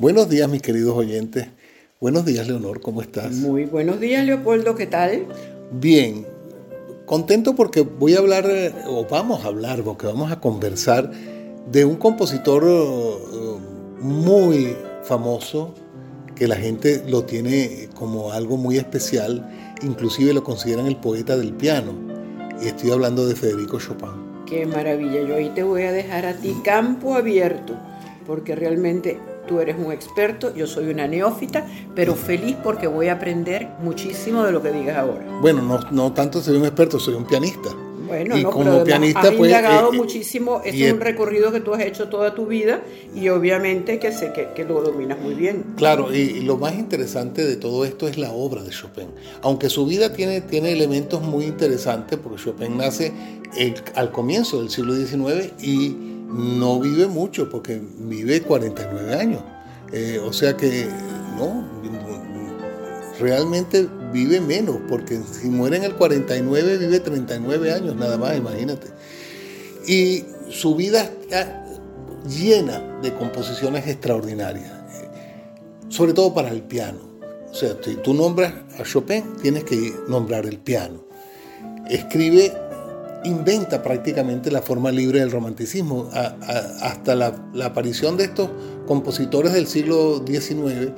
Buenos días, mis queridos oyentes. Buenos días, Leonor, ¿cómo estás? Muy buenos días, Leopoldo, ¿qué tal? Bien, contento porque voy a hablar, o vamos a hablar, porque vamos a conversar de un compositor eh, muy famoso, que la gente lo tiene como algo muy especial, inclusive lo consideran el poeta del piano. Y estoy hablando de Federico Chopin. Qué maravilla, yo ahí te voy a dejar a ti campo abierto, porque realmente tú eres un experto, yo soy una neófita, pero feliz porque voy a aprender muchísimo de lo que digas ahora. Bueno, no, no tanto soy un experto, soy un pianista. Bueno, no, como pianista, has pues, indagado eh, eh, muchísimo, es un recorrido que tú has hecho toda tu vida y obviamente que sé que, lo dominas muy bien. Claro, y, lo más interesante de todo esto es la obra de Chopin. Aunque su vida tiene, tiene elementos muy interesantes, porque Chopin nace al comienzo del siglo XIX y no vive mucho, porque vive 49 años. Eh, o sea que, no, realmente vive menos, porque si muere en el 49 vive 39 años nada más, imagínate. Y su vida está llena de composiciones extraordinarias, sobre todo para el piano. O sea, si tú nombras a Chopin, tienes que nombrar el piano. Escribe, inventa prácticamente la forma libre del romanticismo. hasta la, aparición de estos compositores del siglo XIX,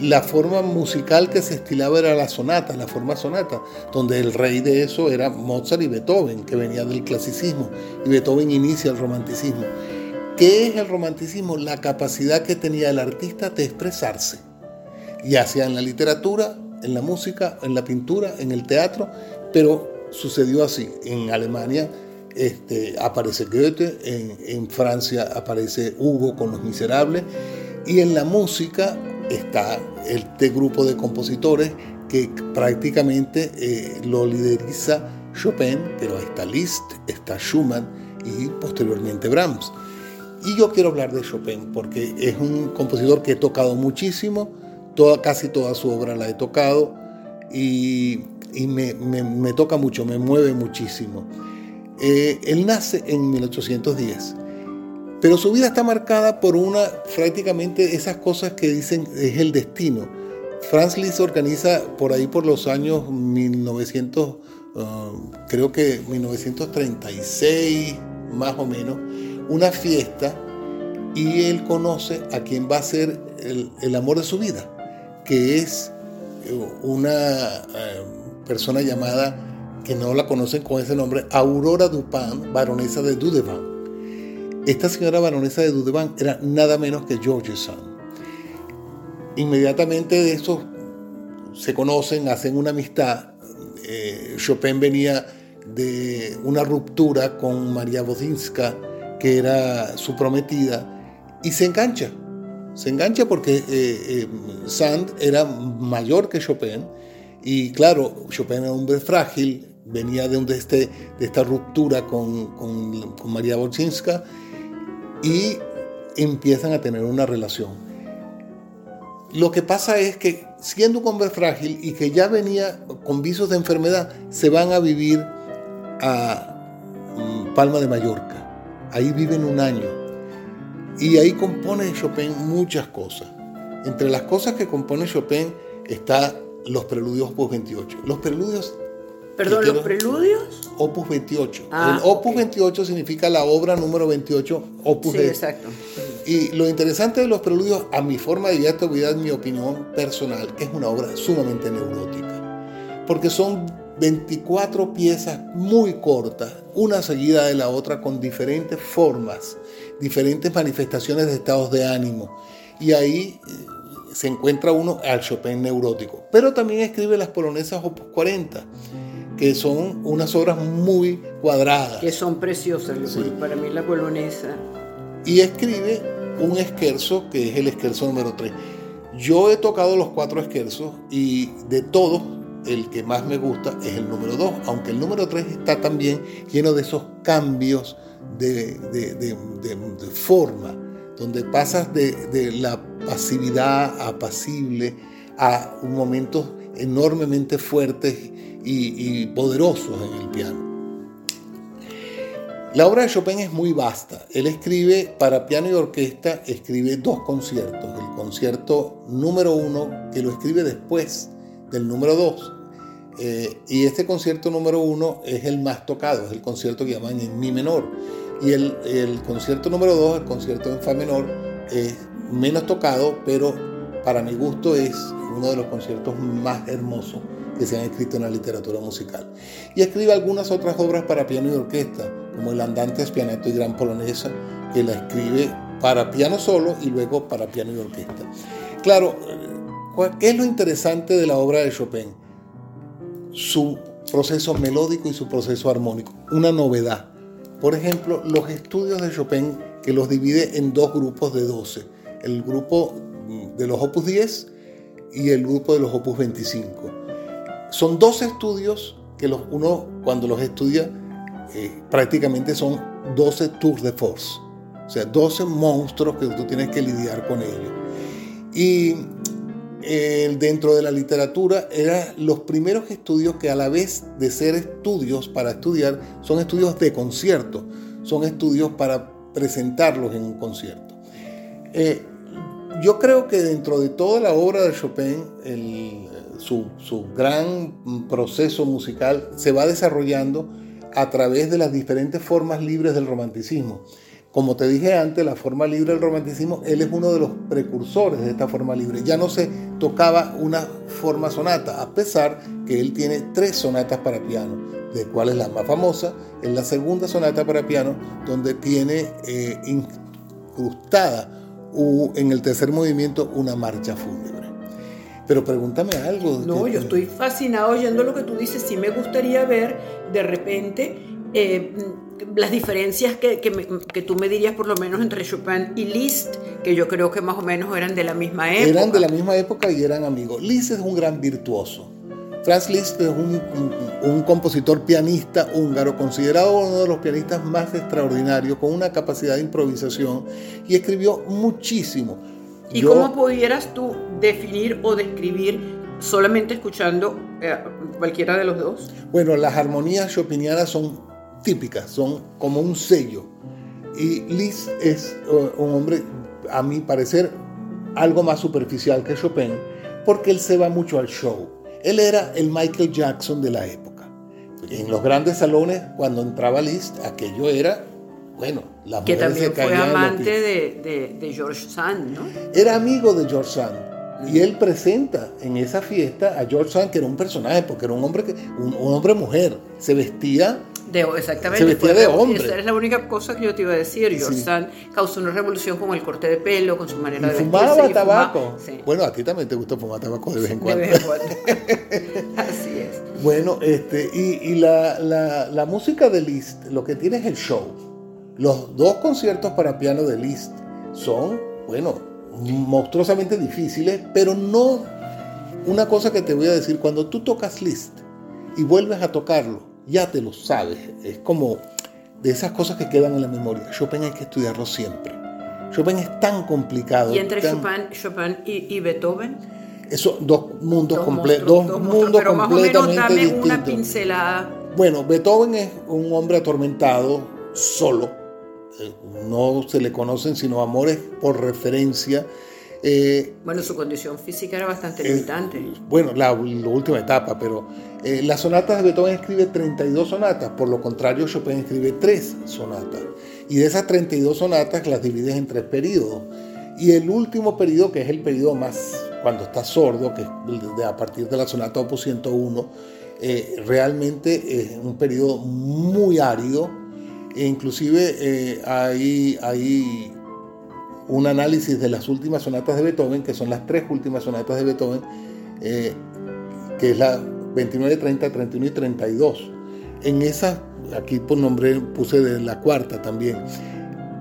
la forma musical que se estilaba era la sonata, la forma sonata, donde el rey de eso era Mozart y Beethoven, que venía del clasicismo, y Beethoven inicia el romanticismo. ¿Qué es el romanticismo? La capacidad que tenía el artista de expresarse, ya sea en la literatura, en la música, en la pintura, en el teatro, pero sucedió así. En Alemania este, aparece Goethe, en, Francia aparece Hugo con Los Miserables, y en la música está este grupo de compositores que prácticamente eh, lo lideriza Chopin, pero está Liszt, está Schumann y posteriormente Brahms. Y yo quiero hablar de Chopin porque es un compositor que he tocado muchísimo, toda, casi toda su obra la he tocado y, me, toca mucho, me mueve muchísimo. Eh, él nace en 1810 pero su vida está marcada por una, prácticamente esas cosas que dicen es el destino. Franz Liszt organiza por ahí por los años 1900, uh, creo que 1936 más o menos, una fiesta y él conoce a quien va a ser el, amor de su vida, que es una eh, persona llamada, que no la conocen con ese nombre, Aurora Dupin, baronesa de Dudevant. Esta señora baronesa de Dudevant era nada menos que George Sand. Inmediatamente de eso se conocen, hacen una amistad. Eh, Chopin venía de una ruptura con María Bodinska, que era su prometida, y se engancha. Se engancha porque eh, eh, Sand era mayor que Chopin, y claro, Chopin era un hombre frágil, venía de, este, de esta ruptura con, con, María Bodzinska y empiezan a tener una relación. Lo que pasa es que siendo un hombre frágil y que ya venía con visos de enfermedad, se van a vivir a mm, Palma de Mallorca. Ahí viven un año. Y ahí compone Chopin muchas cosas. Entre las cosas que compone Chopin está los preludios Opus 28. Los preludios Perdón, ¿los preludios? Opus 28. Ah, el Opus 28 significa la obra número 28, Opus Sí, exacto. Y lo interesante de los preludios, a mi forma de ver, voy a mi opinión personal, es una obra sumamente neurótica. Porque son 24 piezas muy cortas, una seguida de la otra, con diferentes formas, diferentes manifestaciones de estados de ánimo. Y ahí eh, se encuentra uno al Chopin neurótico. Pero también escribe las polonesas Opus 40 que son unas obras muy cuadradas. Que son preciosas, para mí la polonesa. Y escribe un esquerzo, que es el esquerzo número 3. Yo he tocado los cuatro esquerzos y de todos, el que más me gusta es el número 2, aunque el número 3 está también lleno de esos cambios de, de forma, donde pasas de, la pasividad apacible a momentos enormemente fuertes y, poderosos en el piano. La obra de Chopin es muy vasta. Él escribe para piano y orquesta, escribe dos conciertos, el concierto número uno que lo escribe después del número dos. Eh, y este concierto número uno es el más tocado, es el concierto que llaman en mi menor. Y el, concierto número dos, el concierto en fa menor, es menos tocado, pero para mi gusto es uno de los conciertos más hermosos que se han escrito en la literatura musical. Y escribe algunas otras obras para piano y orquesta, como el Andante Spianetto y Gran Polonesa, que la escribe para piano solo y luego para piano y orquesta. Claro, ¿qué es lo interesante de la obra de Chopin? Su proceso melódico y su proceso armónico, una novedad. Por ejemplo, los estudios de Chopin que los divide en dos grupos de 12, el grupo de los opus 10 y el grupo de los opus 25. Son dos estudios que los, uno cuando los estudia eh, prácticamente son 12 tours de force, o sea, 12 monstruos que tú tienes que lidiar con ellos. Y dentro de la literatura eran los primeros estudios que a la vez de ser estudios para estudiar, son estudios de concierto, son estudios para presentarlos en un concierto. Eh, yo creo que dentro de toda la obra de Chopin, su, su, gran proceso musical se va desarrollando a través de las diferentes formas libres del romanticismo. Como te dije antes, la forma libre del romanticismo, él es uno de los precursores de esta forma libre. Ya no se tocaba una forma sonata, a pesar que él tiene tres sonatas para piano, de cuales la más famosa es la segunda sonata para piano, donde tiene eh, incrustada en el tercer movimiento una marcha fúnebre. Pero pregúntame algo. No, yo estoy fascinado oyendo lo que tú dices. Sí me gustaría ver de repente eh, las diferencias que, que, tú me dirías por lo menos entre Chopin y Liszt, que yo creo que más o menos eran de la misma época. Eran de la misma época y eran amigos. Liszt es un gran virtuoso. Franz Liszt es un, un, compositor pianista húngaro, considerado uno de los pianistas más extraordinarios, con una capacidad de improvisación y escribió muchísimo. ¿Y cómo pudieras tú definir o describir solamente escuchando eh, cualquiera de los dos? Bueno, las armonías chopinianas son típicas, son como un sello. Y Liszt es eh, un hombre, a mi parecer, algo más superficial que Chopin, porque él se va mucho al show él era el Michael Jackson de la época. En los grandes salones, cuando entraba Liszt, aquello era, bueno, la Que también fue amante de, George Sand, ¿no? Era amigo de George Sand. Y él presenta en esa fiesta a George Sand, que era un personaje, porque era un hombre, que, un, hombre mujer. Se vestía de, exactamente. Se vestía de hombre. Esa es la única cosa que yo te iba a decir. George Sand causó una revolución con el corte de pelo, con su manera de fumaba tabaco. Bueno, a ti también te gusta fumar tabaco de vez en cuando. De vez en cuando. Así es. Bueno, este, y, y la, la, la, música de Liszt, lo que tiene es el show. Los dos conciertos para piano de Liszt son, bueno, monstruosamente difíciles, pero no una cosa que te voy a decir, cuando tú tocas Liszt y vuelves a tocarlo, ya te lo sabes, es como de esas cosas que quedan en la memoria. Chopin hay que estudiarlo siempre. Chopin es tan complicado. ¿Y entre Chopin, y, Beethoven? Eso, dos mundos completos, dos, mundos pero completamente más o menos dame una pincelada. Bueno, Beethoven es un hombre atormentado, solo, no se le conocen sino amores por referencia. Eh, bueno, su condición física era bastante eh, limitante. Bueno, la, última etapa, pero eh, las sonatas de Beethoven escribe 32 sonatas, por lo contrario Chopin escribe 3 sonatas. Y de esas 32 sonatas las divides en tres periodos. Y el último periodo, que es el periodo más cuando está sordo, que es a partir de la sonata opus 101, realmente es un periodo muy árido, e inclusive eh, hay, hay un análisis de las últimas sonatas de Beethoven, que son las tres últimas sonatas de Beethoven, eh, que es la 29, 30, 31 y 32. En esas, aquí por nombre puse de la cuarta también,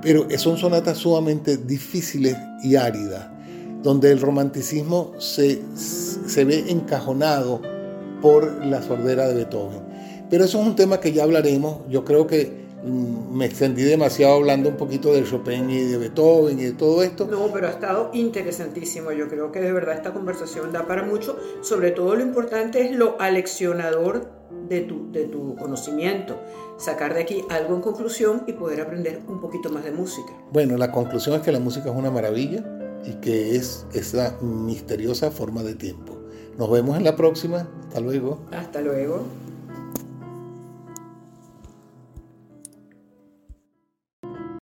pero son sonatas sumamente difíciles y áridas, donde el romanticismo se, se ve encajonado por la sordera de Beethoven. Pero eso es un tema que ya hablaremos. Yo creo que me extendí demasiado hablando un poquito de Chopin y de Beethoven y de todo esto. No, pero ha estado interesantísimo. Yo creo que de verdad esta conversación da para mucho. Sobre todo lo importante es lo aleccionador de tu, de tu conocimiento. Sacar de aquí algo en conclusión y poder aprender un poquito más de música. Bueno, la conclusión es que la música es una maravilla y que es esa misteriosa forma de tiempo. Nos vemos en la próxima. Hasta luego. Hasta luego.